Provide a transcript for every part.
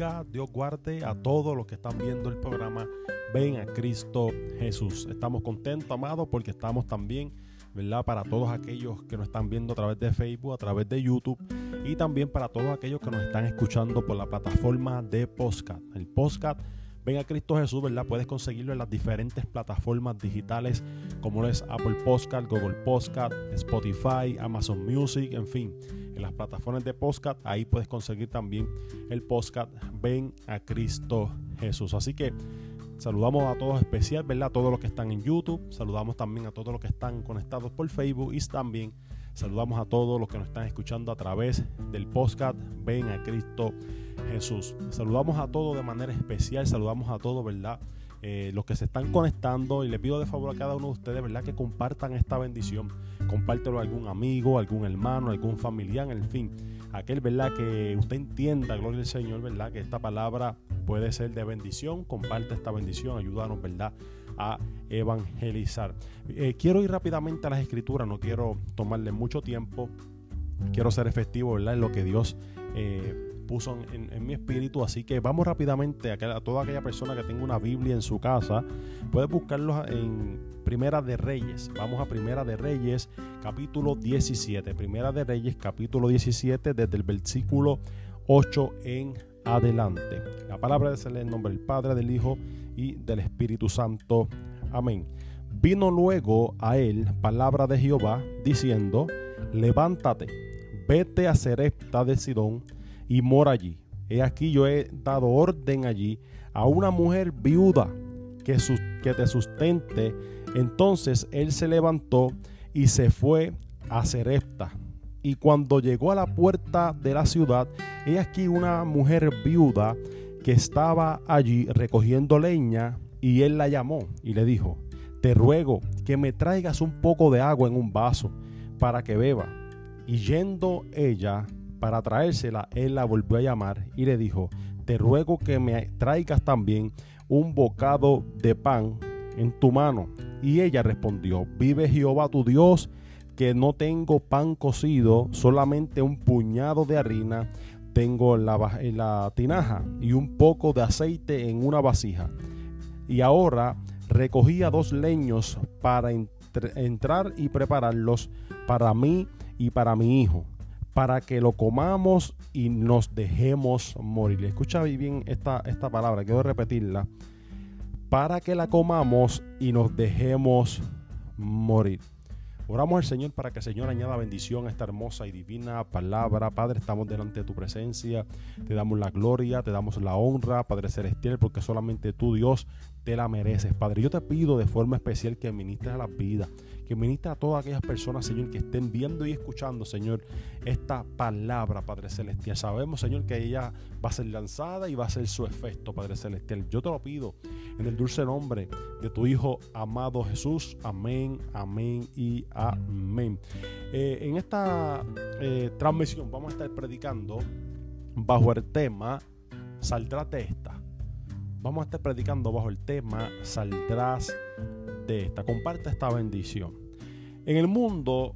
Dios guarde a todos los que están viendo el programa. Ven a Cristo Jesús. Estamos contentos, amados, porque estamos también, ¿verdad? Para todos aquellos que nos están viendo a través de Facebook, a través de YouTube y también para todos aquellos que nos están escuchando por la plataforma de Postcat. El Postcat Ven a Cristo Jesús, ¿verdad? Puedes conseguirlo en las diferentes plataformas digitales como es Apple Podcast, Google Podcast, Spotify, Amazon Music, en fin, en las plataformas de podcast, ahí puedes conseguir también el podcast Ven a Cristo Jesús. Así que saludamos a todos especial, ¿verdad? A todos los que están en YouTube, saludamos también a todos los que están conectados por Facebook y también saludamos a todos los que nos están escuchando a través del podcast Ven a Cristo Jesús. Saludamos a todos de manera especial, saludamos a todos, ¿verdad? Eh, los que se están conectando y le pido de favor a cada uno de ustedes, ¿verdad? Que compartan esta bendición. Compártelo a algún amigo, algún hermano, algún familiar, en fin. Aquel, ¿verdad? Que usted entienda, gloria al Señor, ¿verdad? Que esta palabra puede ser de bendición. Comparte esta bendición, ayúdanos, ¿verdad? A evangelizar. Eh, quiero ir rápidamente a las escrituras, no quiero tomarle mucho tiempo. Quiero ser efectivo, ¿verdad? En lo que Dios... Eh, puso en, mi espíritu. Así que vamos rápidamente a, a, toda aquella persona que tenga una Biblia en su casa. Puede buscarlo en Primera de Reyes. Vamos a Primera de Reyes, capítulo 17. Primera de Reyes, capítulo 17, desde el versículo 8 en adelante. La palabra es en el nombre del Padre, del Hijo y del Espíritu Santo. Amén. Vino luego a él palabra de Jehová diciendo, levántate, vete a Serepta de Sidón y mora allí. He aquí yo he dado orden allí a una mujer viuda que, que te sustente. Entonces él se levantó y se fue a Serepta. Y cuando llegó a la puerta de la ciudad, he aquí una mujer viuda que estaba allí recogiendo leña, y él la llamó y le dijo, te ruego que me traigas un poco de agua en un vaso para que beba. Y yendo ella para traérsela, él la volvió a llamar y le dijo, te ruego que me traigas también un bocado de pan en tu mano. Y ella respondió, vive Jehová tu Dios, que no tengo pan cocido, solamente un puñado de harina tengo en la, la tinaja y un poco de aceite en una vasija. Y ahora recogía dos leños para entrar y prepararlos para mí y para mi hijo para que lo comamos y nos dejemos morir. Escucha bien esta, esta palabra, quiero repetirla. Para que la comamos y nos dejemos morir. Oramos al Señor para que el Señor añada bendición a esta hermosa y divina palabra. Padre, estamos delante de tu presencia. Te damos la gloria, te damos la honra, Padre Celestial, porque solamente tú, Dios, la mereces. Padre, yo te pido de forma especial que ministres a las vidas, que ministres a todas aquellas personas, Señor, que estén viendo y escuchando, Señor, esta palabra, Padre Celestial. Sabemos, Señor, que ella va a ser lanzada y va a ser su efecto, Padre Celestial. Yo te lo pido en el dulce nombre de tu Hijo amado Jesús. Amén, amén y amén. Eh, en esta eh, transmisión vamos a estar predicando bajo el tema Saldrás de esta vamos a estar predicando bajo el tema Saldrás de esta. Comparte esta bendición. En el mundo,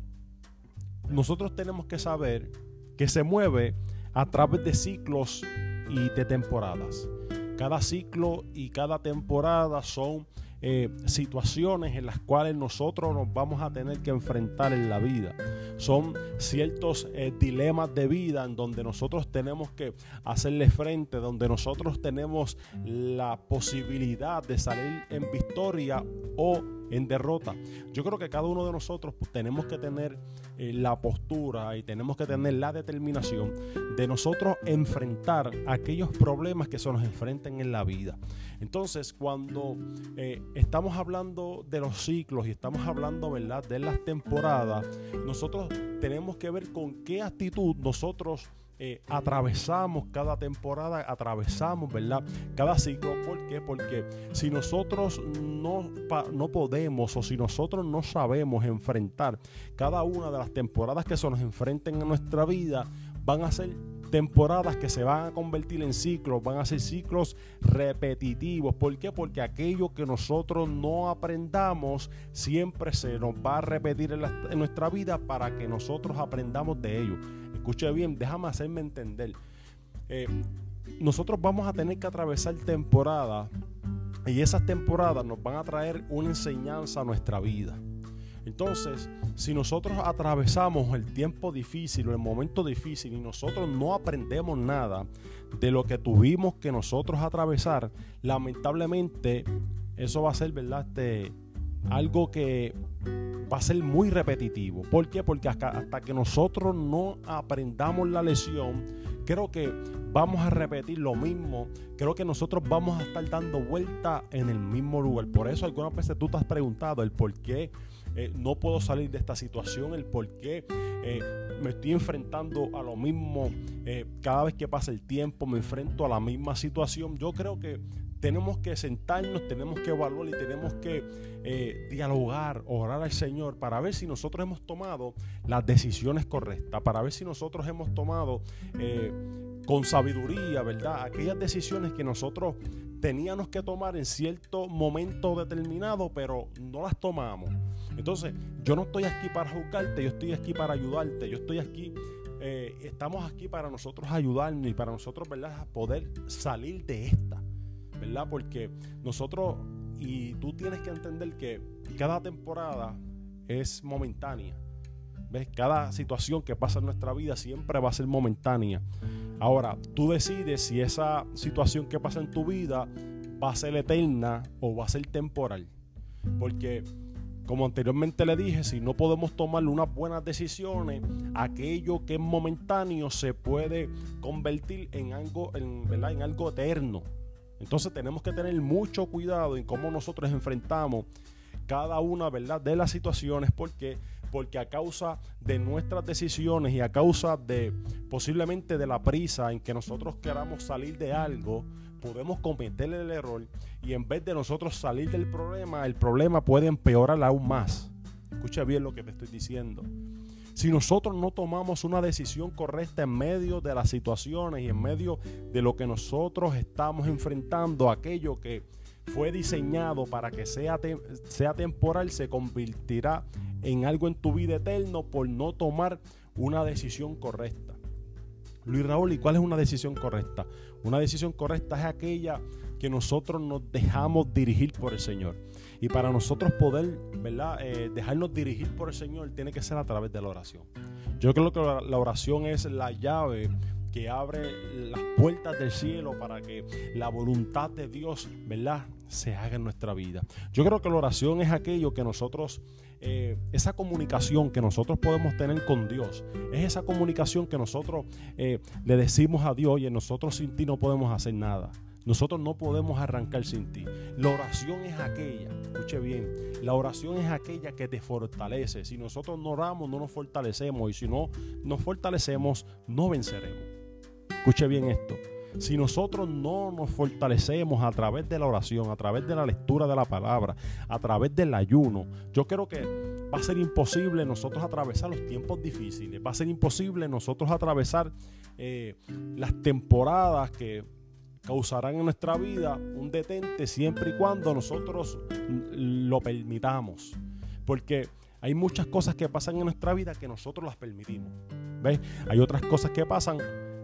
nosotros tenemos que saber que se mueve a través de ciclos y de temporadas. Cada ciclo y cada temporada son eh, situaciones en las cuales nosotros nos vamos a tener que enfrentar en la vida. Son ciertos eh, dilemas de vida en donde nosotros tenemos que hacerle frente, donde nosotros tenemos la posibilidad de salir en victoria o en derrota. Yo creo que cada uno de nosotros pues, tenemos que tener eh, la postura y tenemos que tener la determinación de nosotros enfrentar aquellos problemas que se nos enfrenten en la vida. Entonces, cuando eh, estamos hablando de los ciclos y estamos hablando, ¿verdad?, de las temporadas, nosotros tenemos que ver con qué actitud nosotros eh, atravesamos cada temporada, atravesamos, ¿verdad? Cada ciclo. ¿Por qué? Porque si nosotros no, no podemos o si nosotros no sabemos enfrentar cada una de las temporadas que se nos enfrenten en nuestra vida, van a ser temporadas que se van a convertir en ciclos, van a ser ciclos repetitivos. ¿Por qué? Porque aquello que nosotros no aprendamos siempre se nos va a repetir en, nuestra vida para que nosotros aprendamos de ello. Escuche bien, déjame hacerme entender. Eh, nosotros vamos a tener que atravesar temporadas y esas temporadas nos van a traer una enseñanza a nuestra vida. Entonces, si nosotros atravesamos el tiempo difícil o el momento difícil y nosotros no aprendemos nada de lo que tuvimos que nosotros atravesar, lamentablemente eso va a ser, ¿verdad? Este, algo que va a ser muy repetitivo. ¿Por qué? Porque hasta, que nosotros no aprendamos la lección, creo que vamos a repetir lo mismo. Creo que nosotros vamos a estar dando vuelta en el mismo lugar. Por eso algunas veces tú te has preguntado el por qué eh, no puedo salir de esta situación, el por qué eh, me estoy enfrentando a lo mismo. Eh, cada vez que pasa el tiempo me enfrento a la misma situación. Yo creo que tenemos que sentarnos, tenemos que evaluar y tenemos que eh, dialogar, orar al Señor para ver si nosotros hemos tomado las decisiones correctas, para ver si nosotros hemos tomado eh, con sabiduría, ¿verdad? Aquellas decisiones que nosotros teníamos que tomar en cierto momento determinado, pero no las tomamos. Entonces, yo no estoy aquí para juzgarte, yo estoy aquí para ayudarte, yo estoy aquí eh, estamos aquí para nosotros ayudarnos y para nosotros, ¿verdad?, poder salir de esta. ¿Verdad? Porque nosotros, y tú tienes que entender que cada temporada es momentánea. ¿Ves? Cada situación que pasa en nuestra vida siempre va a ser momentánea. Ahora, tú decides si esa situación que pasa en tu vida va a ser eterna o va a ser temporal. Porque, como anteriormente le dije, si no podemos tomar unas buenas decisiones, aquello que es momentáneo se puede convertir en algo, ¿verdad? en algo eterno. Entonces tenemos que tener mucho cuidado en cómo nosotros enfrentamos cada una ¿verdad? de las situaciones porque porque a causa de nuestras decisiones y a causa de posiblemente de la prisa en que nosotros queramos salir de algo, podemos cometer el error y en vez de nosotros salir del problema, el problema puede empeorar aún más. Escucha bien lo que te estoy diciendo. Si nosotros no tomamos una decisión correcta en medio de las situaciones y en medio de lo que nosotros estamos enfrentando, aquello que fue diseñado para que sea, sea temporal, se convertirá en algo en tu vida eterno por no tomar una decisión correcta. Luis Raúl, ¿y cuál es una decisión correcta? Una decisión correcta es aquella que nosotros nos dejamos dirigir por el Señor. Y para nosotros poder ¿verdad? Eh, dejarnos dirigir por el Señor tiene que ser a través de la oración. Yo creo que la oración es la llave que abre las puertas del cielo para que la voluntad de Dios, ¿verdad?, se haga en nuestra vida. Yo creo que la oración es aquello que nosotros, eh, esa comunicación que nosotros podemos tener con Dios, es esa comunicación que nosotros eh, le decimos a Dios y nosotros sin ti no podemos hacer nada. Nosotros no podemos arrancar sin ti. La oración es aquella, escuche bien, la oración es aquella que te fortalece. Si nosotros no oramos, no nos fortalecemos. Y si no nos fortalecemos, no venceremos. Escuche bien esto. Si nosotros no nos fortalecemos a través de la oración, a través de la lectura de la palabra, a través del ayuno, yo creo que va a ser imposible nosotros atravesar los tiempos difíciles, va a ser imposible nosotros atravesar eh, las temporadas que causarán en nuestra vida un detente siempre y cuando nosotros lo permitamos. Porque hay muchas cosas que pasan en nuestra vida que nosotros las permitimos. ¿Ves? Hay otras cosas que pasan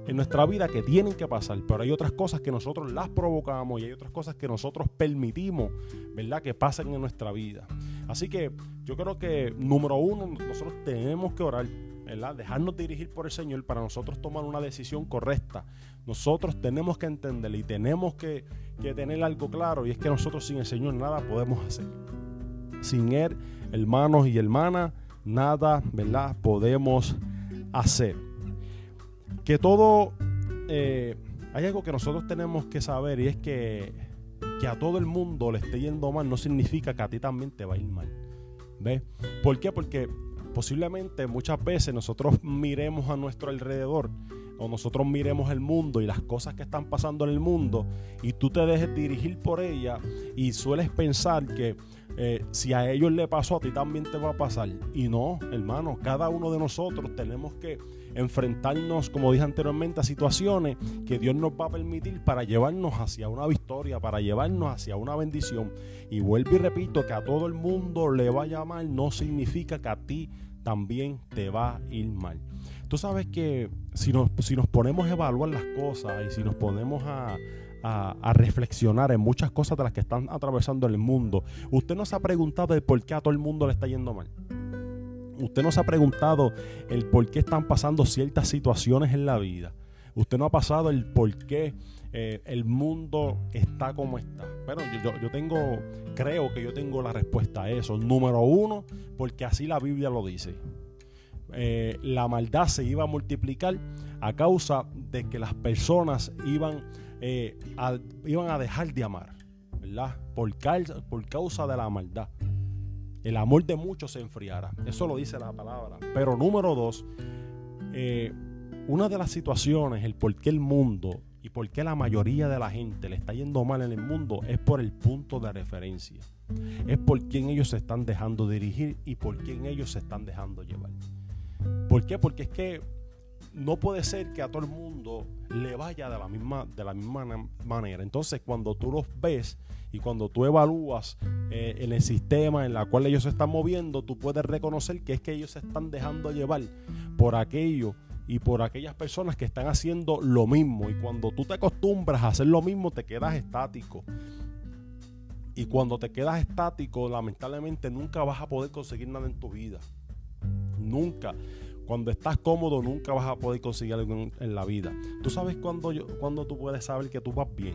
en nuestra vida que tienen que pasar, pero hay otras cosas que nosotros las provocamos y hay otras cosas que nosotros permitimos, ¿verdad? Que pasen en nuestra vida. Así que yo creo que número uno, nosotros tenemos que orar Dejarnos dirigir por el Señor para nosotros tomar una decisión correcta. Nosotros tenemos que entender y tenemos que, tener algo claro y es que nosotros sin el Señor nada podemos hacer. Sin Él, hermanos y hermanas, nada, ¿verdad? Podemos hacer. Que todo, eh, hay algo que nosotros tenemos que saber y es que, que a todo el mundo le esté yendo mal no significa que a ti también te va a ir mal. ¿Ves? ¿Por qué? Porque posiblemente muchas veces nosotros miremos a nuestro alrededor o nosotros miremos el mundo y las cosas que están pasando en el mundo y tú te dejes dirigir por ella y sueles pensar que eh, si a ellos le pasó, a ti también te va a pasar. Y no, hermano, cada uno de nosotros tenemos que enfrentarnos, como dije anteriormente, a situaciones que Dios nos va a permitir para llevarnos hacia una victoria, para llevarnos hacia una bendición. Y vuelvo y repito que a todo el mundo le vaya mal no significa que a ti también te va a ir mal. Tú sabes que si nos, si nos ponemos a evaluar las cosas y si nos ponemos a, a, reflexionar en muchas cosas de las que están atravesando el mundo, usted no se ha preguntado el por qué a todo el mundo le está yendo mal. Usted no se ha preguntado el por qué están pasando ciertas situaciones en la vida. Usted no ha pasado el por qué eh, el mundo está como está. Pero yo, yo, tengo, creo que yo tengo la respuesta a eso. Número uno, porque así la Biblia lo dice. Eh, la maldad se iba a multiplicar a causa de que las personas iban, eh, a, dejar de amar, ¿verdad? Por causa de la maldad. El amor de muchos se enfriará. Eso lo dice la palabra. Pero número dos, una de las situaciones, el por qué el mundo y por qué la mayoría de la gente le está yendo mal en el mundo es por el punto de referencia. Es por quién ellos se están dejando dirigir y por quién ellos se están dejando llevar. ¿Por qué? Porque es que no puede ser que a todo el mundo le vaya de la misma, de la misma manera. Entonces, cuando tú los ves y cuando tú evalúas eh, en el sistema en el cual ellos se están moviendo, tú puedes reconocer que es que ellos se están dejando llevar por aquello y por aquellas personas que están haciendo lo mismo. Y cuando tú te acostumbras a hacer lo mismo, te quedas estático. Y cuando te quedas estático, lamentablemente nunca vas a poder conseguir nada en tu vida. Nunca. Cuando estás cómodo, nunca vas a poder conseguir algo en, la vida. Tú sabes cuando, cuando tú puedes saber que tú vas bien.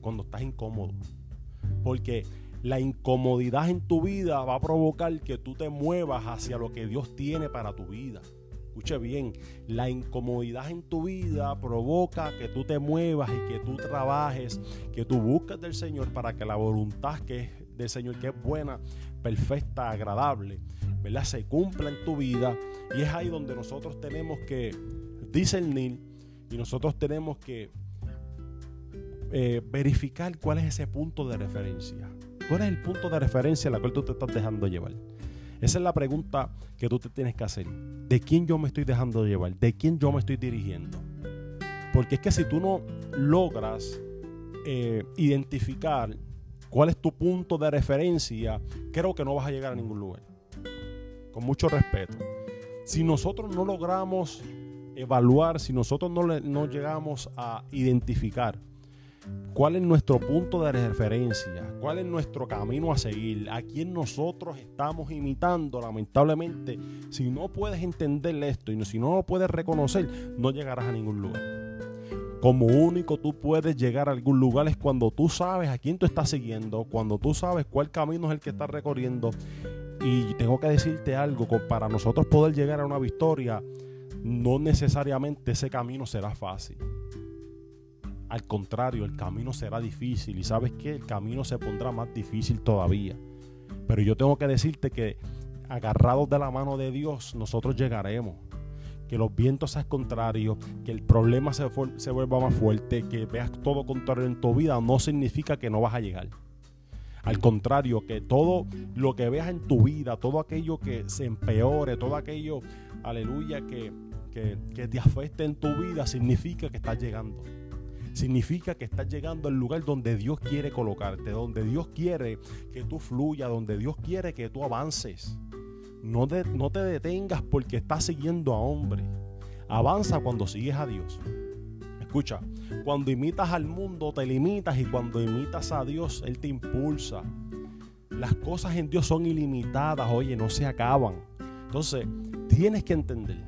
Cuando estás incómodo. Porque la incomodidad en tu vida va a provocar que tú te muevas hacia lo que Dios tiene para tu vida. Escuche bien, la incomodidad en tu vida provoca que tú te muevas y que tú trabajes, que tú busques del Señor para que la voluntad que del Señor, que es buena, perfecta, agradable, ¿verdad? Se cumpla en tu vida. Y es ahí donde nosotros tenemos que discernir y nosotros tenemos que eh, verificar cuál es ese punto de referencia. ¿Cuál es el punto de referencia en la cual tú te estás dejando llevar? Esa es la pregunta que tú te tienes que hacer. ¿De quién yo me estoy dejando llevar? ¿De quién yo me estoy dirigiendo? Porque es que si tú no logras eh, identificar cuál es tu punto de referencia, creo que no vas a llegar a ningún lugar. Con mucho respeto. Si nosotros no logramos evaluar, si nosotros no, no llegamos a identificar cuál es nuestro punto de referencia, cuál es nuestro camino a seguir, a quién nosotros estamos imitando. Lamentablemente, si no puedes entender esto y si no lo puedes reconocer, no llegarás a ningún lugar. Como único tú puedes llegar a algún lugar es cuando tú sabes a quién tú estás siguiendo, cuando tú sabes cuál camino es el que estás recorriendo. Y tengo que decirte algo, para nosotros poder llegar a una victoria, no necesariamente ese camino será fácil. Al contrario, el camino será difícil y sabes que el camino se pondrá más difícil todavía. Pero yo tengo que decirte que agarrados de la mano de Dios, nosotros llegaremos. Que los vientos sean contrarios, que el problema se, se vuelva más fuerte, que veas todo contrario en tu vida, no significa que no vas a llegar. Al contrario, que todo lo que veas en tu vida, todo aquello que se empeore, todo aquello, aleluya, que, que, que te afecte en tu vida, significa que estás llegando significa que estás llegando al lugar donde Dios quiere colocarte, donde Dios quiere que tú fluyas, donde Dios quiere que tú avances. No, no te detengas porque estás siguiendo a hombre. Avanza cuando sigues a Dios. Escucha, cuando imitas al mundo te limitas y cuando imitas a Dios Él te impulsa. Las cosas en Dios son ilimitadas, oye, no se acaban. Entonces, tienes que entender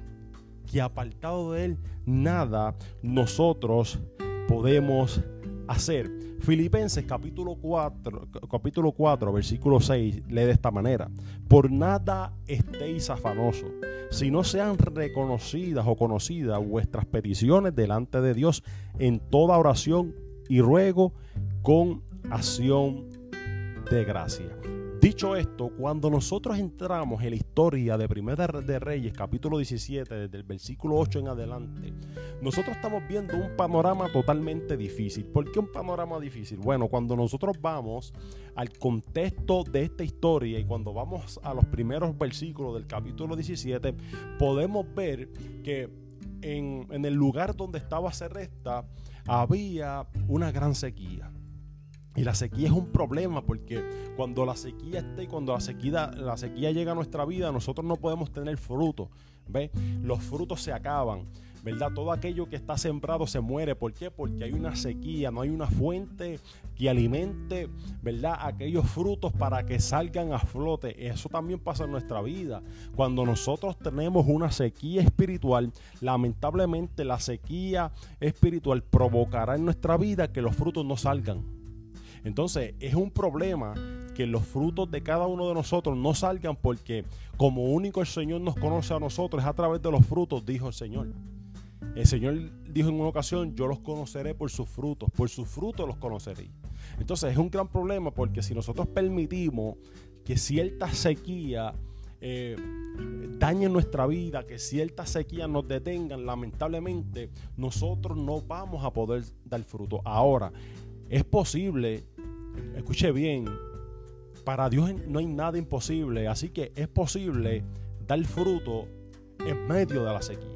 que apartado de Él, nada nosotros podemos hacer. Filipenses capítulo 4, capítulo 4, versículo 6 lee de esta manera: Por nada estéis afanosos, si no sean reconocidas o conocidas vuestras peticiones delante de Dios en toda oración y ruego con acción de gracia. Dicho esto, cuando nosotros entramos en la historia de Primera de Reyes, capítulo 17, desde el versículo 8 en adelante, nosotros estamos viendo un panorama totalmente difícil. ¿Por qué un panorama difícil? Bueno, cuando nosotros vamos al contexto de esta historia y cuando vamos a los primeros versículos del capítulo 17, podemos ver que en, el lugar donde estaba Serresta había una gran sequía Y la sequía es un problema porque cuando la sequía está y cuando la sequía, la sequía llega a nuestra vida, nosotros no podemos tener fruto. ¿Ve? Los frutos se acaban. ¿verdad? Todo aquello que está sembrado se muere. ¿Por qué? Porque hay una sequía, no hay una fuente que alimente, ¿verdad? Aquellos frutos para que salgan a flote. Eso también pasa en nuestra vida. Cuando nosotros tenemos una sequía espiritual, lamentablemente la sequía espiritual provocará en nuestra vida que los frutos no salgan. Entonces es un problema que los frutos de cada uno de nosotros no salgan porque como único el Señor nos conoce a nosotros es a través de los frutos, dijo el Señor. El Señor dijo en una ocasión, yo los conoceré por sus frutos, por sus frutos los conoceré. Entonces es un gran problema porque si nosotros permitimos que cierta sequía eh, dañe nuestra vida, que cierta sequía nos detengan, lamentablemente nosotros no vamos a poder dar fruto. Ahora, es posible escuche bien, para Dios no hay nada imposible, así que es posible dar fruto en medio de la sequía.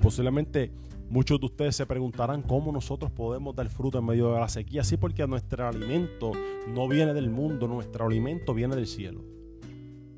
Posiblemente muchos de ustedes se preguntarán cómo nosotros podemos dar fruto en medio de la sequía. Sí, porque nuestro alimento no viene del mundo, nuestro alimento viene del cielo.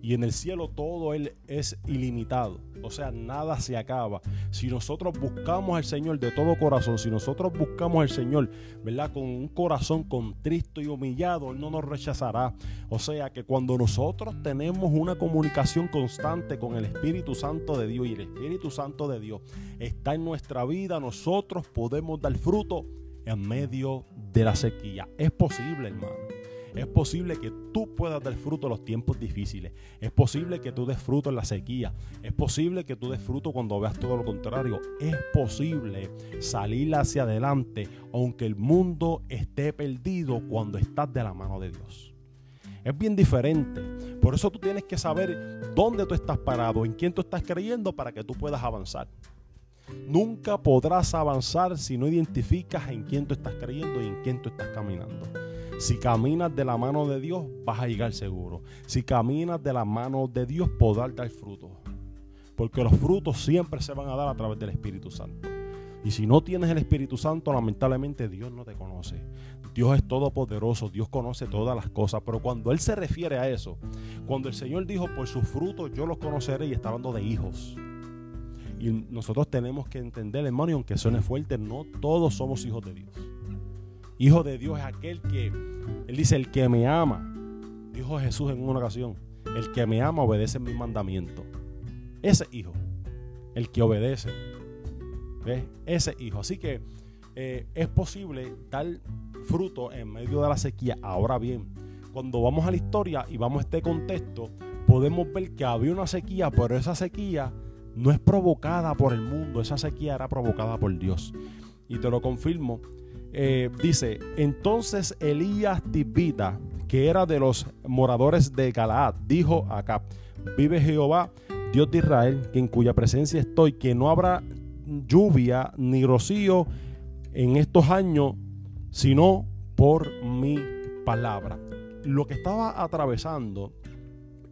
Y en el cielo todo Él es ilimitado. O sea, nada se acaba. Si nosotros buscamos al Señor de todo corazón, si nosotros buscamos al Señor, ¿verdad? Con un corazón contristo y humillado, Él no nos rechazará. O sea que cuando nosotros tenemos una comunicación constante con el Espíritu Santo de Dios y el Espíritu Santo de Dios está en nuestra vida, nosotros podemos dar fruto en medio de la sequía. Es posible, hermano. Es posible que tú puedas dar fruto en los tiempos difíciles. Es posible que tú des fruto en la sequía. Es posible que tú des fruto cuando veas todo lo contrario. Es posible salir hacia adelante aunque el mundo esté perdido cuando estás de la mano de Dios. Es bien diferente. Por eso tú tienes que saber dónde tú estás parado, en quién tú estás creyendo para que tú puedas avanzar. Nunca podrás avanzar si no identificas en quién tú estás creyendo y en quién tú estás caminando. Si caminas de la mano de Dios, vas a llegar seguro. Si caminas de la mano de Dios, podrás dar frutos. Porque los frutos siempre se van a dar a través del Espíritu Santo. Y si no tienes el Espíritu Santo, lamentablemente Dios no te conoce. Dios es todopoderoso, Dios conoce todas las cosas, pero cuando Él se refiere a eso, cuando el Señor dijo, por sus frutos yo los conoceré, y está hablando de hijos. Y nosotros tenemos que entender, hermano, y aunque suene fuerte, no todos somos hijos de Dios. Hijo de Dios es aquel que, Él dice, el que me ama, dijo Jesús en una ocasión, el que me ama obedece mi mandamiento. Ese hijo, el que obedece, ¿ves? Ese hijo. Así que eh, es posible dar fruto en medio de la sequía. Ahora bien, cuando vamos a la historia y vamos a este contexto, podemos ver que había una sequía, pero esa sequía no es provocada por el mundo, esa sequía era provocada por Dios. Y te lo confirmo eh, dice, entonces Elías Tibita, que era de los moradores de Galaad, dijo acá, vive Jehová, Dios de Israel, en cuya presencia estoy, que no habrá lluvia ni rocío en estos años, sino por mi palabra. Lo que estaba atravesando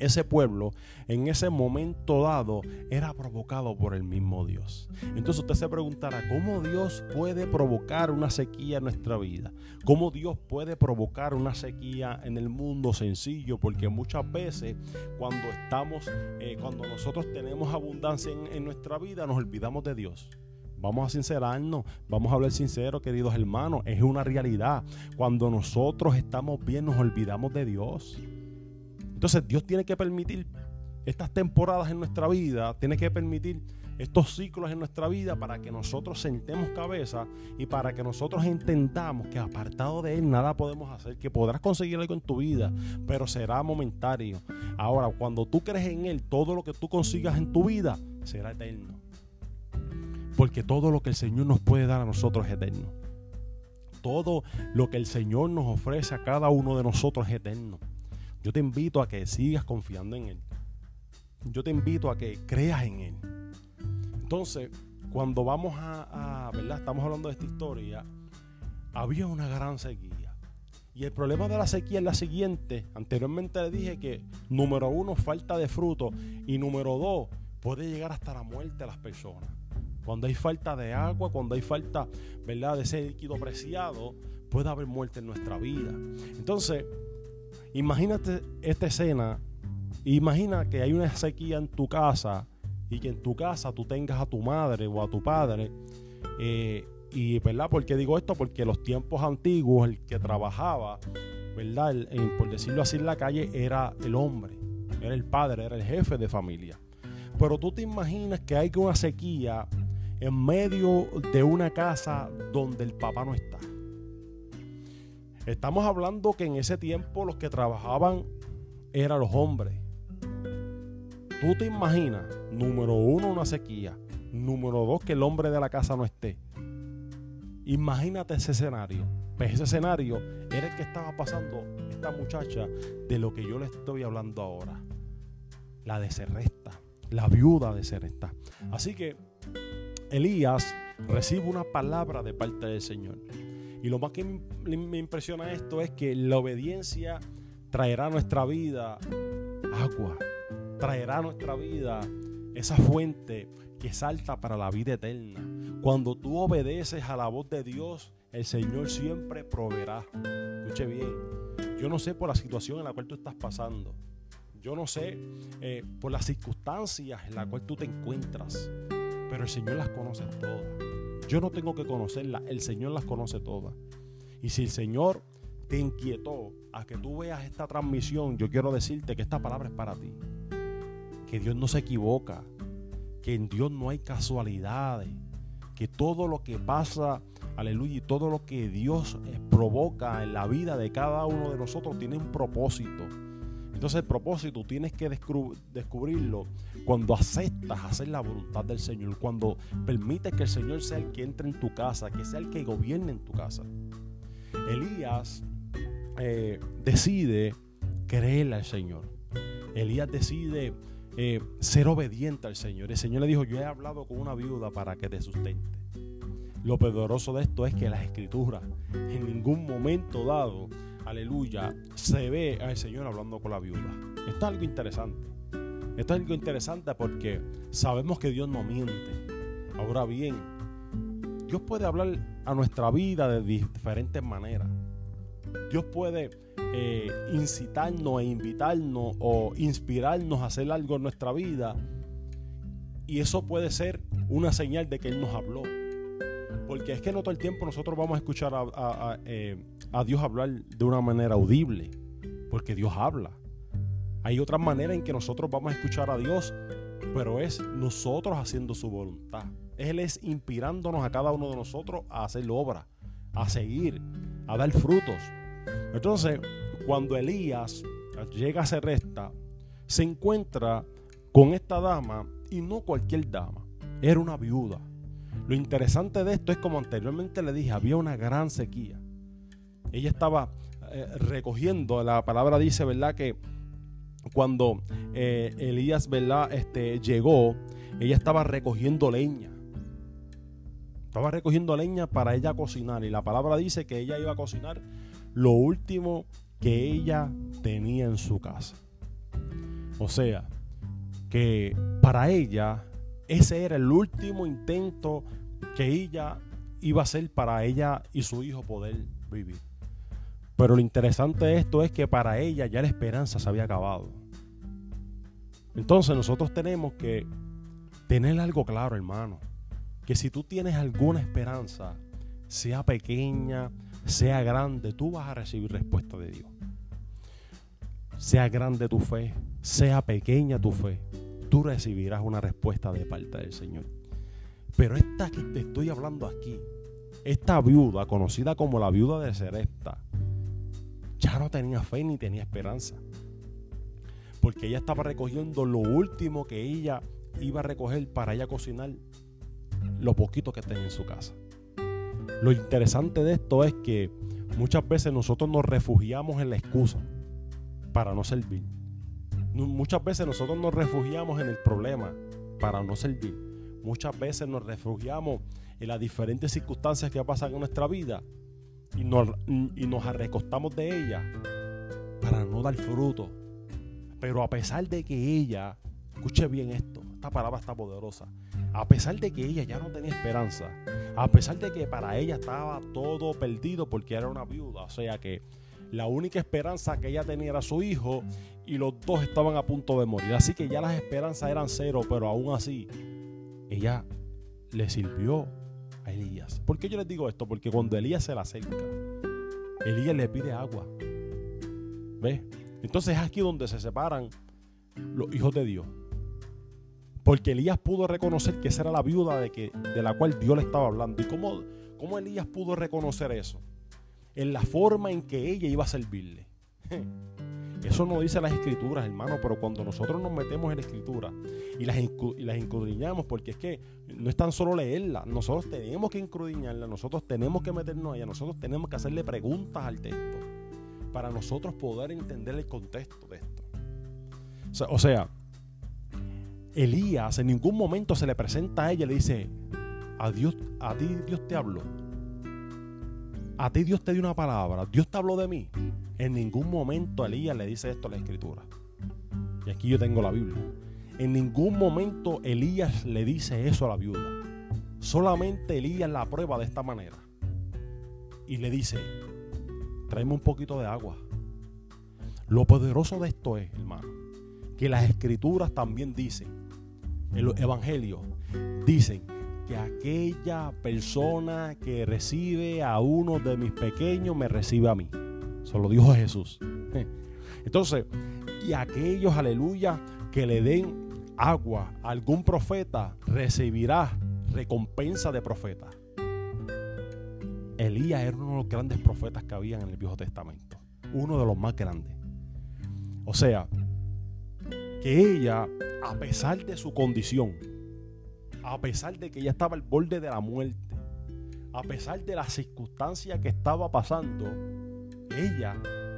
ese pueblo en ese momento dado era provocado por el mismo Dios. Entonces usted se preguntará, ¿cómo Dios puede provocar una sequía en nuestra vida? ¿Cómo Dios puede provocar una sequía en el mundo sencillo? Porque muchas veces cuando estamos, eh, cuando nosotros tenemos abundancia en, en nuestra vida, nos olvidamos de Dios. Vamos a sincerarnos, vamos a hablar sincero, queridos hermanos, es una realidad. Cuando nosotros estamos bien, nos olvidamos de Dios. Entonces Dios tiene que permitir estas temporadas en nuestra vida, tiene que permitir estos ciclos en nuestra vida para que nosotros sentemos cabeza y para que nosotros entendamos que apartado de Él nada podemos hacer, que podrás conseguir algo en tu vida, pero será momentario. Ahora, cuando tú crees en Él, todo lo que tú consigas en tu vida será eterno. Porque todo lo que el Señor nos puede dar a nosotros es eterno. Todo lo que el Señor nos ofrece a cada uno de nosotros es eterno. Yo te invito a que sigas confiando en Él. Yo te invito a que creas en Él. Entonces, cuando vamos a, ¿verdad? Estamos hablando de esta historia, había una gran sequía. Y el problema de la sequía es la siguiente. Anteriormente le dije que número uno, falta de fruto. Y número dos, puede llegar hasta la muerte a las personas. Cuando hay falta de agua, cuando hay falta, ¿verdad?, de ese líquido preciado, puede haber muerte en nuestra vida. Entonces, imagínate esta escena, imagina que hay una sequía en tu casa y que en tu casa tú tengas a tu madre o a tu padre. Eh, y, ¿verdad? ¿Por qué digo esto? Porque los tiempos antiguos, el que trabajaba, ¿verdad? por decirlo así en la calle, era el hombre, era el padre, era el jefe de familia. Pero tú te imaginas que hay una sequía en medio de una casa donde el papá no está. Estamos hablando que en ese tiempo los que trabajaban eran los hombres. Tú te imaginas, número uno, una sequía. Número dos, que el hombre de la casa no esté. Imagínate ese escenario. Pues ese escenario era el que estaba pasando esta muchacha de lo que yo le estoy hablando ahora. La de Serresta, la viuda de Serresta. Así que Elías recibe una palabra de parte del Señor. Y lo más que me impresiona esto es que la obediencia traerá a nuestra vida agua, traerá a nuestra vida esa fuente que salta para la vida eterna. Cuando tú obedeces a la voz de Dios, el Señor siempre proveerá. Escuche bien, yo no sé por la situación en la cual tú estás pasando. Yo no sé eh, por las circunstancias en las cuales tú te encuentras. Pero el Señor las conoce todas. Yo no tengo que conocerlas, el Señor las conoce todas. Y si el Señor te inquietó a que tú veas esta transmisión, yo quiero decirte que esta palabra es para ti. Que Dios no se equivoca, que en Dios no hay casualidades, que todo lo que pasa, aleluya, y todo lo que Dios provoca en la vida de cada uno de nosotros tiene un propósito. Entonces el propósito tienes que descubrirlo cuando aceptas hacer la voluntad del Señor, cuando permites que el Señor sea el que entre en tu casa, que sea el que gobierne en tu casa. Elías eh, decide creerle al Señor. Elías decide eh, ser obediente al Señor. El Señor le dijo, yo he hablado con una viuda para que te sustente. Lo poderoso de esto es que las escrituras en ningún momento dado aleluya, se ve al Señor hablando con la viuda. Esto es algo interesante. Esto es algo interesante porque sabemos que Dios no miente. Ahora bien, Dios puede hablar a nuestra vida de diferentes maneras. Dios puede eh, incitarnos e invitarnos o inspirarnos a hacer algo en nuestra vida. Y eso puede ser una señal de que Él nos habló. Porque es que no todo el tiempo nosotros vamos a escuchar a, eh, Dios hablar de una manera audible, porque Dios habla. Hay otra manera en que nosotros vamos a escuchar a Dios, pero es nosotros haciendo su voluntad. Él es inspirándonos a cada uno de nosotros a hacer obra, a seguir, a dar frutos. Entonces, cuando Elías llega a Serresta, se encuentra con esta dama y no cualquier dama, era una viuda. Lo interesante de esto es como anteriormente le dije, había una gran sequía ella estaba eh, recogiendo, la palabra dice, ¿verdad? Que cuando eh, Elías, ¿verdad? Este, llegó, ella estaba recogiendo leña. Estaba recogiendo leña para ella cocinar. Y la palabra dice que ella iba a cocinar lo último que ella tenía en su casa. O sea, que para ella ese era el último intento que ella iba a hacer para ella y su hijo poder vivir. Pero lo interesante de esto es que para ella ya la esperanza se había acabado. Entonces nosotros tenemos que tener algo claro, hermano. Que si tú tienes alguna esperanza, sea pequeña, sea grande, tú vas a recibir respuesta de Dios. Sea grande tu fe, sea pequeña tu fe, tú recibirás una respuesta de parte del Señor. Pero esta que te estoy hablando aquí, esta viuda, conocida como la viuda de Seresta, ya no tenía fe ni tenía esperanza. Porque ella estaba recogiendo lo último que ella iba a recoger para ella cocinar lo poquito que tenía en su casa. Lo interesante de esto es que muchas veces nosotros nos refugiamos en la excusa para no servir. Muchas veces nosotros nos refugiamos en el problema para no servir. Muchas veces nos refugiamos en las diferentes circunstancias que pasan en nuestra vida y nos, y nos recostamos de ella para no dar fruto. Pero a pesar de que ella, escuche bien esto, esta palabra está poderosa, a pesar de que ella ya no tenía esperanza, a pesar de que para ella estaba todo perdido porque era una viuda, o sea que la única esperanza que ella tenía era su hijo y los dos estaban a punto de morir. Así que ya las esperanzas eran cero, pero aún así ella le sirvió a Elías. ¿Por qué yo les digo esto? Porque cuando Elías se la acerca, Elías le pide agua. ¿Ves? Entonces es aquí donde se separan los hijos de Dios. Porque Elías pudo reconocer que esa era la viuda de, que, de la cual Dios le estaba hablando. ¿Y cómo, cómo Elías pudo reconocer eso? En la forma en que ella iba a servirle. Eso no dice las escrituras, hermano, pero cuando nosotros nos metemos en la escritura y las, y las escudriñamos, porque es que no es tan solo leerla, nosotros tenemos que escudriñarla, nosotros tenemos que meternos allá, nosotros tenemos que hacerle preguntas al texto para nosotros poder entender el contexto de esto. O sea, Elías en ningún momento se le presenta a ella y le dice, a Dios, a ti Dios te habló. A ti Dios te dio una palabra. Dios te habló de mí. En ningún momento Elías le dice esto a la escritura. Y aquí yo tengo la Biblia. En ningún momento Elías le dice eso a la viuda. Solamente Elías la prueba de esta manera. Y le dice, tráeme un poquito de agua. Lo poderoso de esto es, hermano, que las escrituras también dicen, en los evangelios, dicen que aquella persona que recibe a uno de mis pequeños me recibe a mí. Eso lo dijo Jesús. Entonces, y aquellos, aleluya, que le den agua a algún profeta, recibirá recompensa de profeta. Elías era uno de los grandes profetas que había en el Viejo Testamento. Uno de los más grandes. O sea, que ella, a pesar de su condición, a pesar de que ella estaba al borde de la muerte, a pesar de las circunstancias que estaba pasando, ella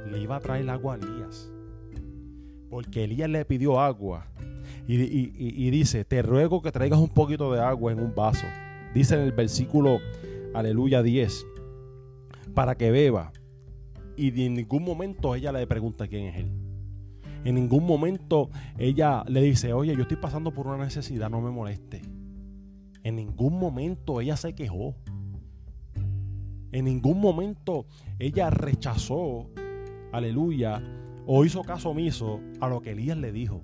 le iba a traer agua a Elías. Porque Elías le pidió agua. Y, y, dice, te ruego que traigas un poquito de agua en un vaso. Dice en el versículo, aleluya 10, para que beba. Y en ningún momento ella le pregunta quién es él. En ningún momento ella le dice, oye, yo estoy pasando por una necesidad, no me moleste. En ningún momento ella se quejó. En ningún momento ella rechazó, aleluya, o hizo caso omiso a lo que Elías le dijo.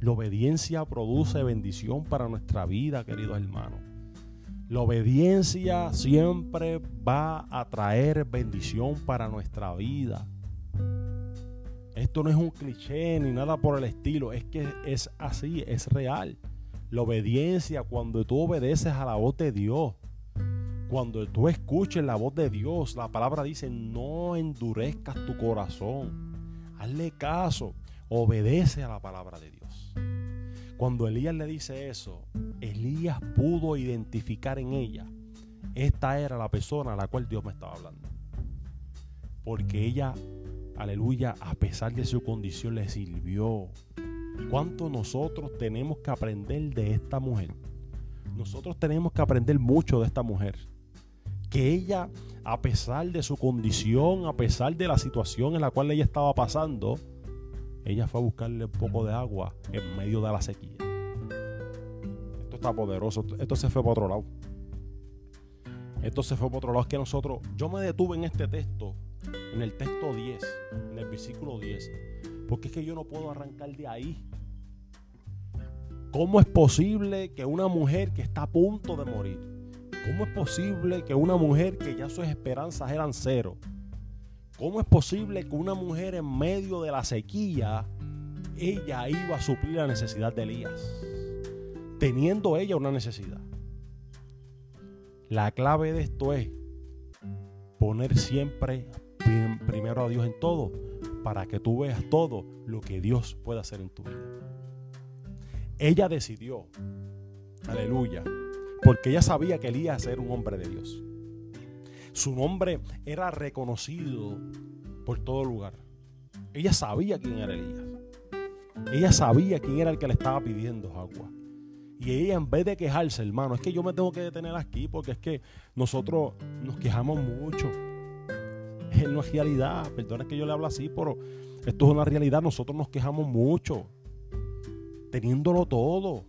La obediencia produce bendición para nuestra vida, queridos hermanos. La obediencia siempre va a traer bendición para nuestra vida. Esto no es un cliché ni nada por el estilo, es que es así, es real. La obediencia, cuando tú obedeces a la voz de Dios, cuando tú escuches la voz de Dios, la palabra dice, no endurezcas tu corazón. Hazle caso, obedece a la palabra de Dios. Cuando Elías le dice eso, Elías pudo identificar en ella, esta era la persona a la cual Dios me estaba hablando. Porque ella, aleluya, a pesar de su condición, le sirvió ¿Cuánto nosotros tenemos que aprender de esta mujer? Nosotros tenemos que aprender mucho de esta mujer. Que ella, a pesar de su condición, a pesar de la situación en la cual ella estaba pasando, ella fue a buscarle un poco de agua en medio de la sequía. Esto está poderoso. Esto se fue para otro lado. Esto se fue para otro lado. Es que nosotros, yo me detuve en este texto, en el texto 10, en el versículo 10 porque es que yo no puedo arrancar de ahí. ¿Cómo es posible que una mujer que está a punto de morir, cómo es posible que una mujer que ya sus esperanzas eran cero, cómo es posible que una mujer en medio de la sequía, ella iba a suplir la necesidad de Elías, teniendo ella una necesidad? La clave de esto es poner siempre primero a Dios en todo para que tú veas todo lo que Dios puede hacer en tu vida. Ella decidió, aleluya, porque ella sabía que Elías era un hombre de Dios. Su nombre era reconocido por todo lugar. Ella sabía quién era Elías. Ella sabía quién era el que le estaba pidiendo agua. Y ella en vez de quejarse, hermano, es que yo me tengo que detener aquí porque es que nosotros nos quejamos mucho es una realidad. Perdona que yo le hablo así, pero esto es una realidad. Nosotros nos quejamos mucho, teniéndolo todo.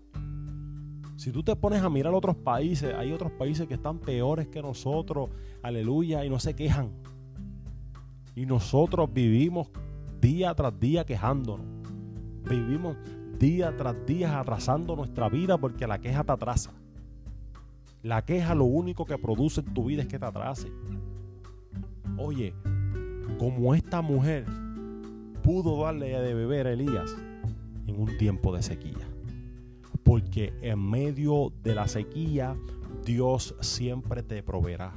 Si tú te pones a mirar otros países, hay otros países que están peores que nosotros, aleluya, y no se quejan. Y nosotros vivimos día tras día quejándonos. Vivimos día tras día atrasando nuestra vida porque la queja te atrasa. La queja lo único que produce en tu vida es que te atrase. Oye, como esta mujer pudo darle de beber a Elías en un tiempo de sequía. Porque en medio de la sequía Dios siempre te proveerá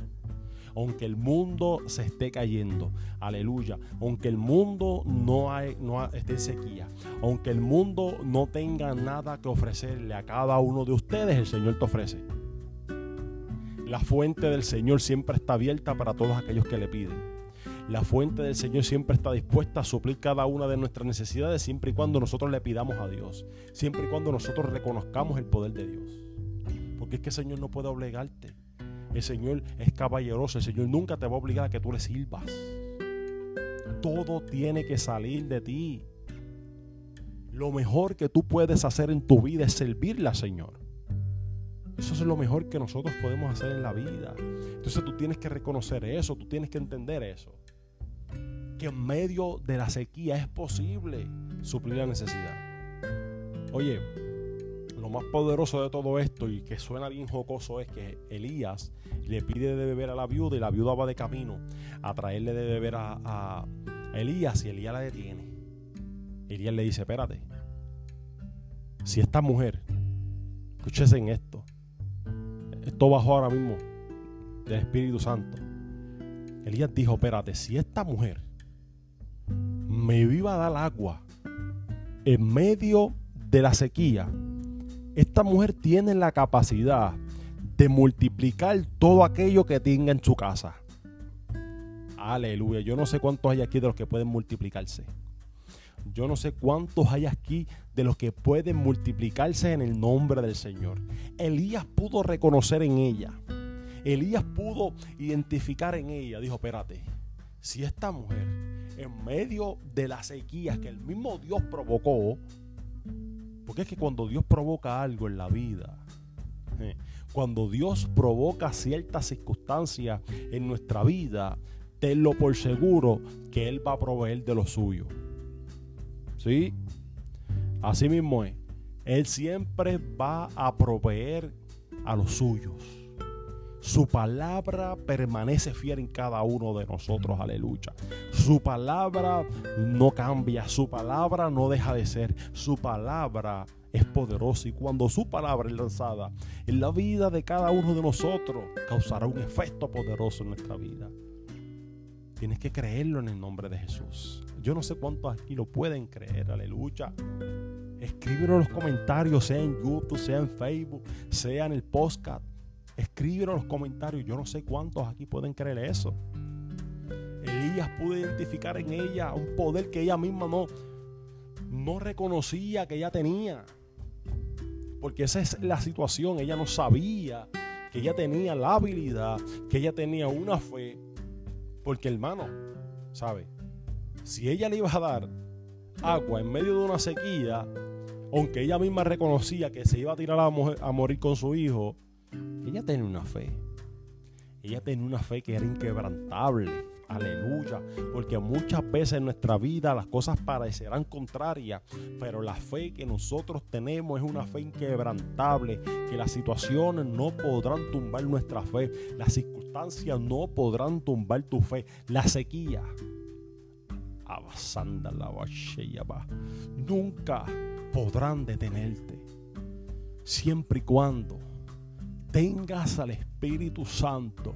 aunque el mundo se esté cayendo, aleluya, aunque el mundo no, esté en sequía, aunque el mundo no tenga nada que ofrecerle a cada uno de ustedes, el Señor te ofrece. La fuente del Señor siempre está abierta para todos aquellos que le piden. La fuente del Señor siempre está dispuesta a suplir cada una de nuestras necesidades siempre y cuando nosotros le pidamos a Dios, siempre y cuando nosotros reconozcamos el poder de Dios. Porque es que el Señor no puede obligarte. El Señor es caballeroso. El Señor nunca te va a obligar a que tú le sirvas. Todo tiene que salir de ti. Lo mejor que tú puedes hacer en tu vida es servirle al Señor. Eso es lo mejor que nosotros podemos hacer en la vida. Entonces tú tienes que reconocer eso, tú tienes que entender eso. Que en medio de la sequía es posible suplir la necesidad. Oye, lo más poderoso de todo esto y que suena bien jocoso es que Elías le pide de beber a la viuda y la viuda va de camino a traerle de beber a, Elías y Elías la detiene. Elías le dice, espérate, si esta mujer, escúchese en esto, esto bajó ahora mismo del Espíritu Santo. Elías dijo, espérate, si esta mujer me iba a dar agua en medio de la sequía, esta mujer tiene la capacidad de multiplicar todo aquello que tenga en su casa. Aleluya. Yo no sé cuántos hay aquí de los que pueden multiplicarse. Yo no sé cuántos hay aquí de los que pueden multiplicarse en el nombre del Señor. Elías pudo reconocer en ella. Elías pudo identificar en ella. Dijo, espérate, si esta mujer en medio de las sequías que el mismo Dios provocó, porque es que cuando Dios provoca algo en la vida, eh, cuando Dios provoca ciertas circunstancias en nuestra vida, tenlo por seguro que Él va a proveer de lo suyo. ¿Sí? Así mismo es. Él siempre va a proveer a los suyos. Su palabra permanece fiel en cada uno de nosotros, aleluya. Su palabra no cambia, su palabra no deja de ser, su palabra es poderosa y cuando su palabra es lanzada en la vida de cada uno de nosotros, causará un efecto poderoso en nuestra vida. Tienes que creerlo en el nombre de Jesús. Yo no sé cuántos aquí lo pueden creer, aleluya. Escríbelo en los comentarios, sea en YouTube, sea en Facebook, sea en el podcast. Escríbelo en los comentarios. Yo no sé cuántos aquí pueden creer eso. Elías pudo identificar en ella un poder que ella misma no, no reconocía que ella tenía. Porque esa es la situación. Ella no sabía que ella tenía la habilidad, que ella tenía una fe. Porque hermano, ¿sabe? Si ella le iba a dar agua en medio de una sequía, aunque ella misma reconocía que se iba a tirar a, a morir con su hijo, ella tenía una fe. Ella tenía una fe que era inquebrantable. Aleluya. Porque muchas veces en nuestra vida las cosas parecerán contrarias, pero la fe que nosotros tenemos es una fe inquebrantable, que las situaciones no podrán tumbar nuestra fe, las circunstancias no podrán tumbar tu fe, la sequía. Nunca podrán detenerte, siempre y cuando tengas al Espíritu Santo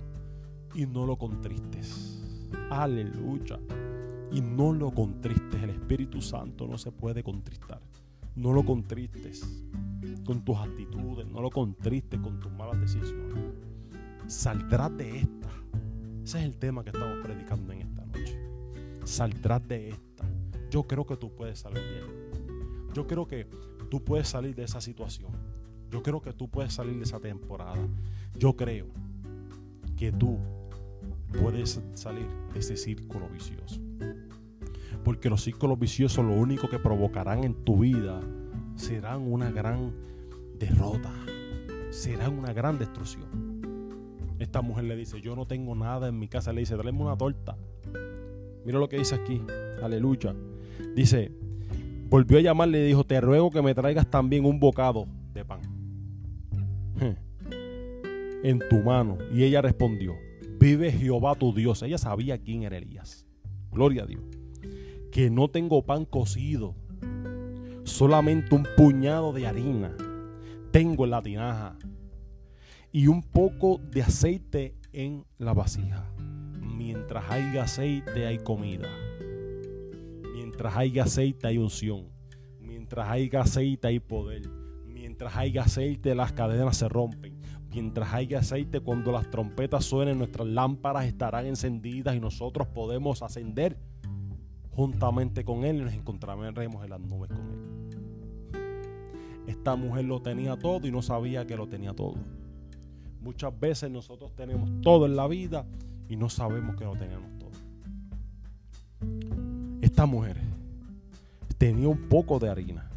y no lo contristes. Aleluya. Y no lo contristes. El Espíritu Santo no se puede contristar. No lo contristes con tus actitudes. No lo contristes con tus malas decisiones. Saldrás de esta. Ese es el tema que estamos predicando en esta noche. Saldrás de esta. Yo creo que tú puedes salir de ella. Yo creo que tú puedes salir de esa situación. Yo creo que tú puedes salir de esa temporada. Yo creo que tú puedes salir de ese círculo vicioso. Porque los círculos viciosos lo único que provocarán en tu vida serán una gran derrota. será una gran destrucción. Esta mujer le dice, yo no tengo nada en mi casa. Le dice, tráeme una torta. Mira lo que dice aquí. Aleluya. Dice, volvió a llamarle y dijo, te ruego que me traigas también un bocado de pan. En tu mano. Y ella respondió, vive Jehová tu Dios. Ella sabía quién era Elías. Gloria a Dios. Que no tengo pan cocido, solamente un puñado de harina tengo en la tinaja y un poco de aceite en la vasija. Mientras hay aceite hay comida. Mientras hay aceite hay unción. Mientras hay aceite hay poder. Mientras hay aceite las cadenas se rompen. Mientras hay aceite cuando las trompetas suenen nuestras lámparas estarán encendidas y nosotros podemos ascender juntamente con Él y nos encontraremos en las nubes con Él. Esta mujer lo tenía todo y no sabía que lo tenía todo. Muchas veces nosotros tenemos todo en la vida y no sabemos que lo tenemos todo. Esta mujer tenía un poco de harina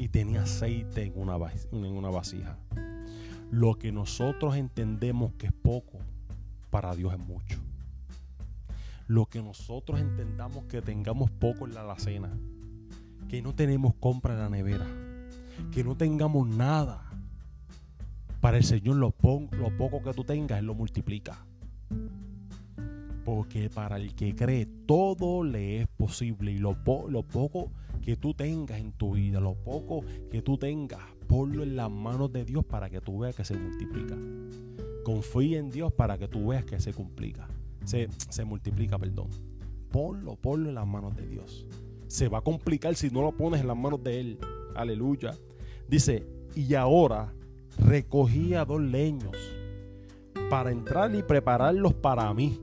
y tenía aceite en una, en una vasija. Lo que nosotros entendemos que es poco, para Dios es mucho. Lo que nosotros entendamos que tengamos poco en la alacena, que no tenemos compra en la nevera, que no tengamos nada para el Señor lo, lo poco que tú tengas, Él lo multiplica. Porque para el que cree, todo le es posible. Y lo, lo poco que tú tengas en tu vida, lo poco que tú tengas, ponlo en las manos de Dios para que tú veas que se multiplica. Confía en Dios para que tú veas que se complica. Se, se multiplica, perdón. Ponlo, ponlo en las manos de Dios. Se va a complicar si no lo pones en las manos de Él. Aleluya. Dice, y ahora recogía dos leños para entrar y prepararlos para mí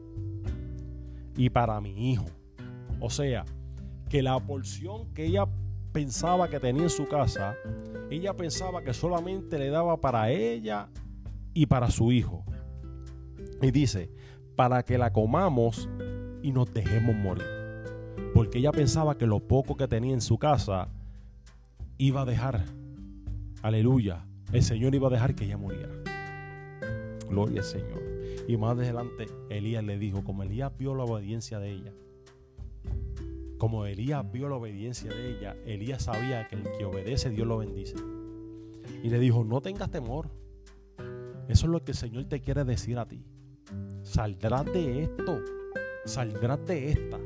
y para mi hijo. O sea, que la porción que ella pensaba que tenía en su casa, ella pensaba que solamente le daba para ella y para su hijo. Y dice, para que la comamos y nos dejemos morir. Porque ella pensaba que lo poco que tenía en su casa iba a dejar, aleluya, el Señor iba a dejar que ella muriera. Gloria al Señor. Y más adelante Elías le dijo, como Elías vio la obediencia de ella, como Elías vio la obediencia de ella, Elías sabía que el que obedece Dios lo bendice. Y le dijo, no tengas temor. Eso es lo que el Señor te quiere decir a ti. Saldrás de esto, saldrás de esta.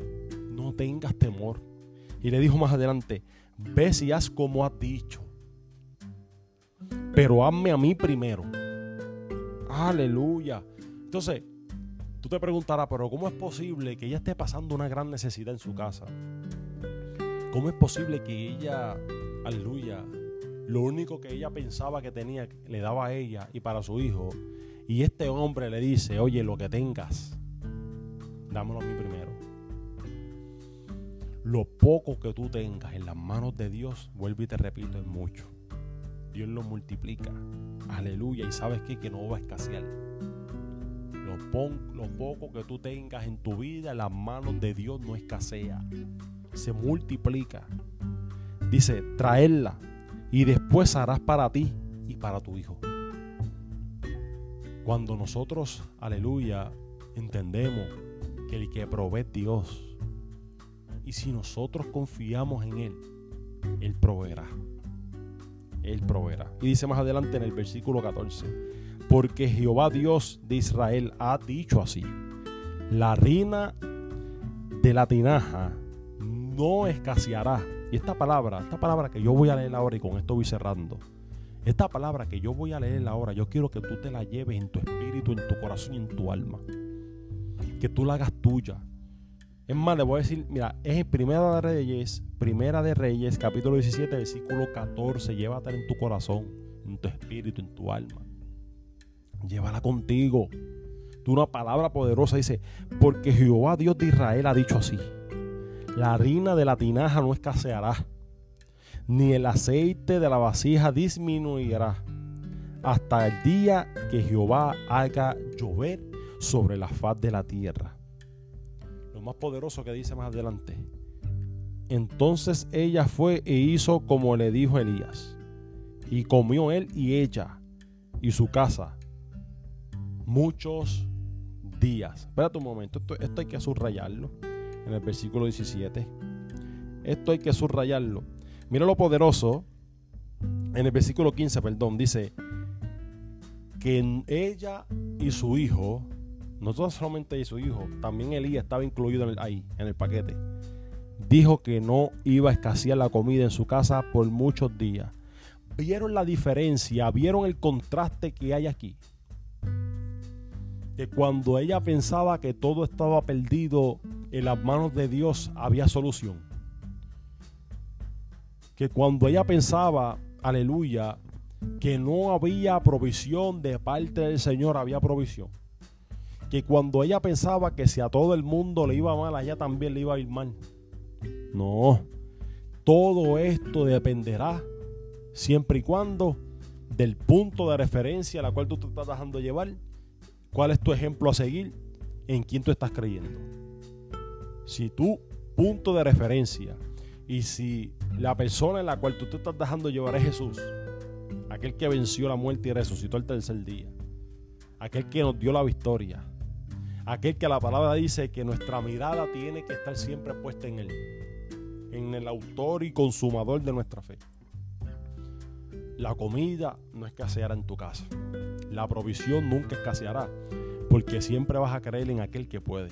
No tengas temor. Y le dijo más adelante, ve si haz como has dicho pero hazme a mí primero. Aleluya. Entonces, tú te preguntarás, pero ¿cómo es posible que ella esté pasando una gran necesidad en su casa? ¿Cómo es posible que ella, aleluya, lo único que ella pensaba que tenía le daba a ella y para su hijo, y este hombre le dice, oye, lo que tengas, dámelo a mí primero. Lo poco que tú tengas en las manos de Dios, vuelvo y te repito, es mucho. Dios lo multiplica. Aleluya. Y sabes qué? Que no va a escasear. Lo, lo poco que tú tengas en tu vida, las manos de Dios no escasea. Se multiplica. Dice, traerla y después harás para ti y para tu hijo. Cuando nosotros, aleluya, entendemos que el que provee es Dios. Y si nosotros confiamos en Él, Él proveerá. Él proveerá. Y dice más adelante en el versículo 14, porque Jehová Dios de Israel ha dicho así, la harina de la tinaja no escaseará. Y esta palabra, esta palabra que yo voy a leer ahora y con esto voy cerrando. Esta palabra que yo voy a leer ahora, yo quiero que tú te la lleves en tu espíritu, en tu corazón y en tu alma. Que tú la hagas tuya. Es más, le voy a decir, mira, es en Primera de Reyes, Primera de Reyes, capítulo 17, versículo 14. Llévatela en tu corazón, en tu espíritu, en tu alma. Llévala contigo. Tú una palabra poderosa dice, porque Jehová Dios de Israel ha dicho así. La harina de la tinaja no escaseará, ni el aceite de la vasija disminuirá, hasta el día que Jehová haga llover sobre la faz de la tierra más poderoso que dice más adelante. Entonces ella fue e hizo como le dijo Elías. Y comió él y ella. y su casa muchos días. Espérate un momento, esto, hay que subrayarlo en el versículo 17. Esto hay que subrayarlo. Mira lo poderoso. En el versículo 15, perdón, dice que ella y su hijo, no solamente y su hijo, también Elías estaba incluido ahí, en el paquete. Dijo que no iba a escasear la comida en su casa por muchos días. ¿Vieron la diferencia? ¿Vieron el contraste que hay aquí? Que cuando ella pensaba que todo estaba perdido en las manos de Dios había solución que cuando ella pensaba, aleluya, que no había provisión de parte del Señor, había provisión. Que cuando ella pensaba que si a todo el mundo le iba mal, a ella también le iba a ir mal. No, todo esto dependerá siempre y cuando del punto de referencia a la cual tú te estás dejando llevar, cuál es tu ejemplo a seguir, en quién tú estás creyendo. Si tu punto de referencia y si la persona en la cual tú te estás dejando llevar es Jesús, aquel que venció la muerte y resucitó el tercer día, aquel que nos dio la victoria, aquel que la palabra dice que nuestra mirada tiene que estar siempre puesta en Él, en el autor y consumador de nuestra fe. La comida no escaseará en tu casa. La provisión nunca escaseará, porque siempre vas a creer en aquel que puede,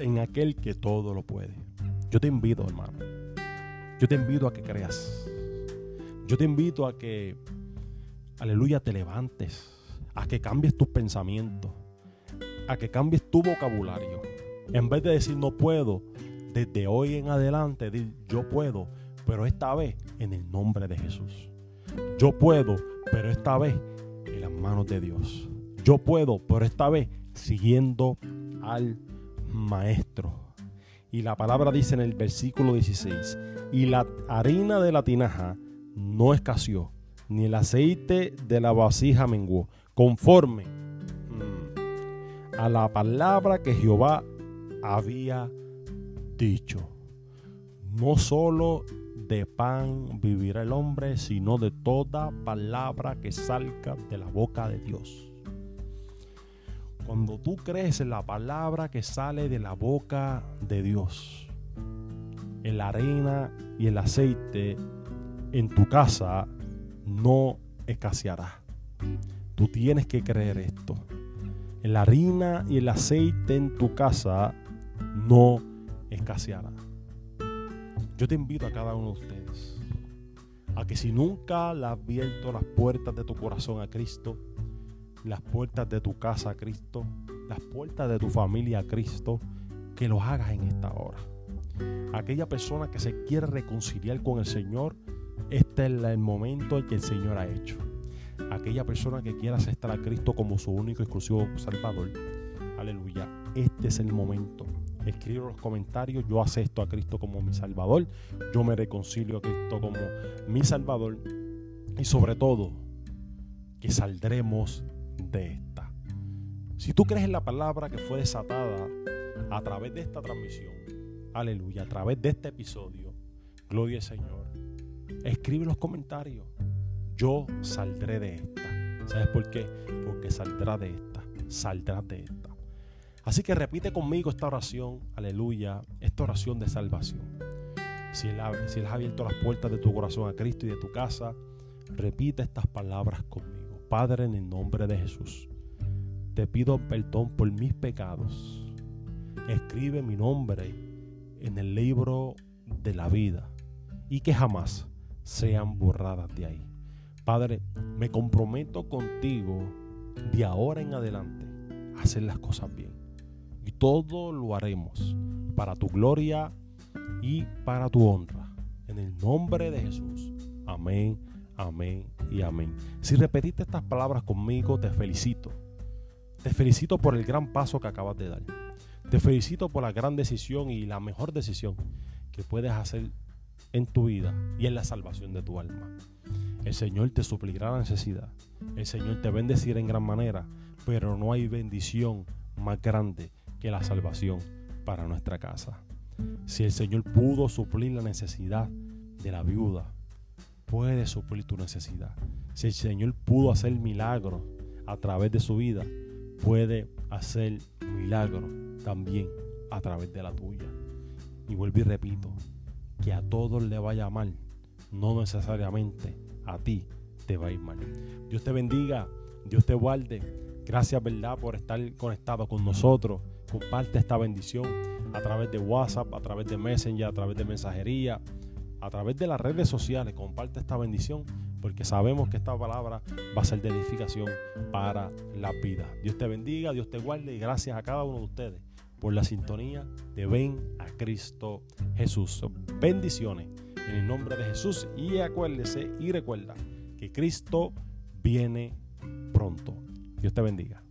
en aquel que todo lo puede. Yo te invito, hermano. Yo te invito a que creas. Yo te invito a que, aleluya, te levantes. A que cambies tus pensamientos. A que cambies tu vocabulario. En vez de decir no puedo, desde hoy en adelante, yo puedo, pero esta vez en el nombre de Jesús. Yo puedo, pero esta vez en las manos de Dios. Yo puedo, pero esta vez siguiendo al Maestro. Y la palabra dice en el versículo 16, y la harina de la tinaja no escaseó, ni el aceite de la vasija menguó, conforme mm, a la palabra que Jehová había dicho. No solo de pan vivirá el hombre, sino de toda palabra que salga de la boca de Dios. Cuando tú crees en la palabra que sale de la boca de Dios, en la arena y el aceite en tu casa no escaseará. Tú tienes que creer esto. En la harina y el aceite en tu casa no escaseará. Yo te invito a cada uno de ustedes a que si nunca le has abierto las puertas de tu corazón a Cristo, las puertas de tu casa a Cristo, las puertas de tu familia a Cristo, que lo hagas en esta hora. Aquella persona que se quiere reconciliar con el Señor, este es el momento que el Señor ha hecho. Aquella persona que quiera aceptar a Cristo como su único y exclusivo Salvador, aleluya, este es el momento. Escribe los comentarios, yo acepto a Cristo como mi Salvador, yo me reconcilio a Cristo como mi Salvador y sobre todo que saldremos de esta. Si tú crees en la palabra que fue desatada a través de esta transmisión, aleluya, a través de este episodio, gloria al Señor, escribe los comentarios, yo saldré de esta. ¿Sabes por qué? Porque saldrá de esta, saldrá de esta. Así que repite conmigo esta oración, aleluya, esta oración de salvación. Si él, él ha abierto las puertas de tu corazón a Cristo y de tu casa, repite estas palabras conmigo. Padre, en el nombre de Jesús, te pido perdón por mis pecados. Escribe mi nombre en el libro de la vida y que jamás sean borradas de ahí. Padre, me comprometo contigo de ahora en adelante a hacer las cosas bien. Y todo lo haremos para tu gloria y para tu honra. En el nombre de Jesús. Amén amén y amén. Si repetiste estas palabras conmigo, te felicito. Te felicito por el gran paso que acabas de dar. Te felicito por la gran decisión y la mejor decisión que puedes hacer en tu vida y en la salvación de tu alma. El Señor te suplirá la necesidad. El Señor te bendecirá en gran manera, pero no hay bendición más grande que la salvación para nuestra casa. Si el Señor pudo suplir la necesidad de la viuda, puede suplir tu necesidad. Si el Señor pudo hacer milagros a través de su vida, puede hacer milagros también a través de la tuya. Y vuelvo y repito, que a todos le vaya mal, no necesariamente a ti te va a ir mal. Dios te bendiga, Dios te guarde. Gracias, ¿verdad?, por estar conectado con nosotros. Comparte esta bendición a través de WhatsApp, a través de Messenger, a través de mensajería, a través de las redes sociales. Comparte esta bendición porque sabemos que esta palabra va a ser de edificación para la vida. Dios te bendiga, Dios te guarde y gracias a cada uno de ustedes por la sintonía de Ven a Cristo Jesús. Bendiciones en el nombre de Jesús y acuérdese y recuerda que Cristo viene pronto. Dios te bendiga.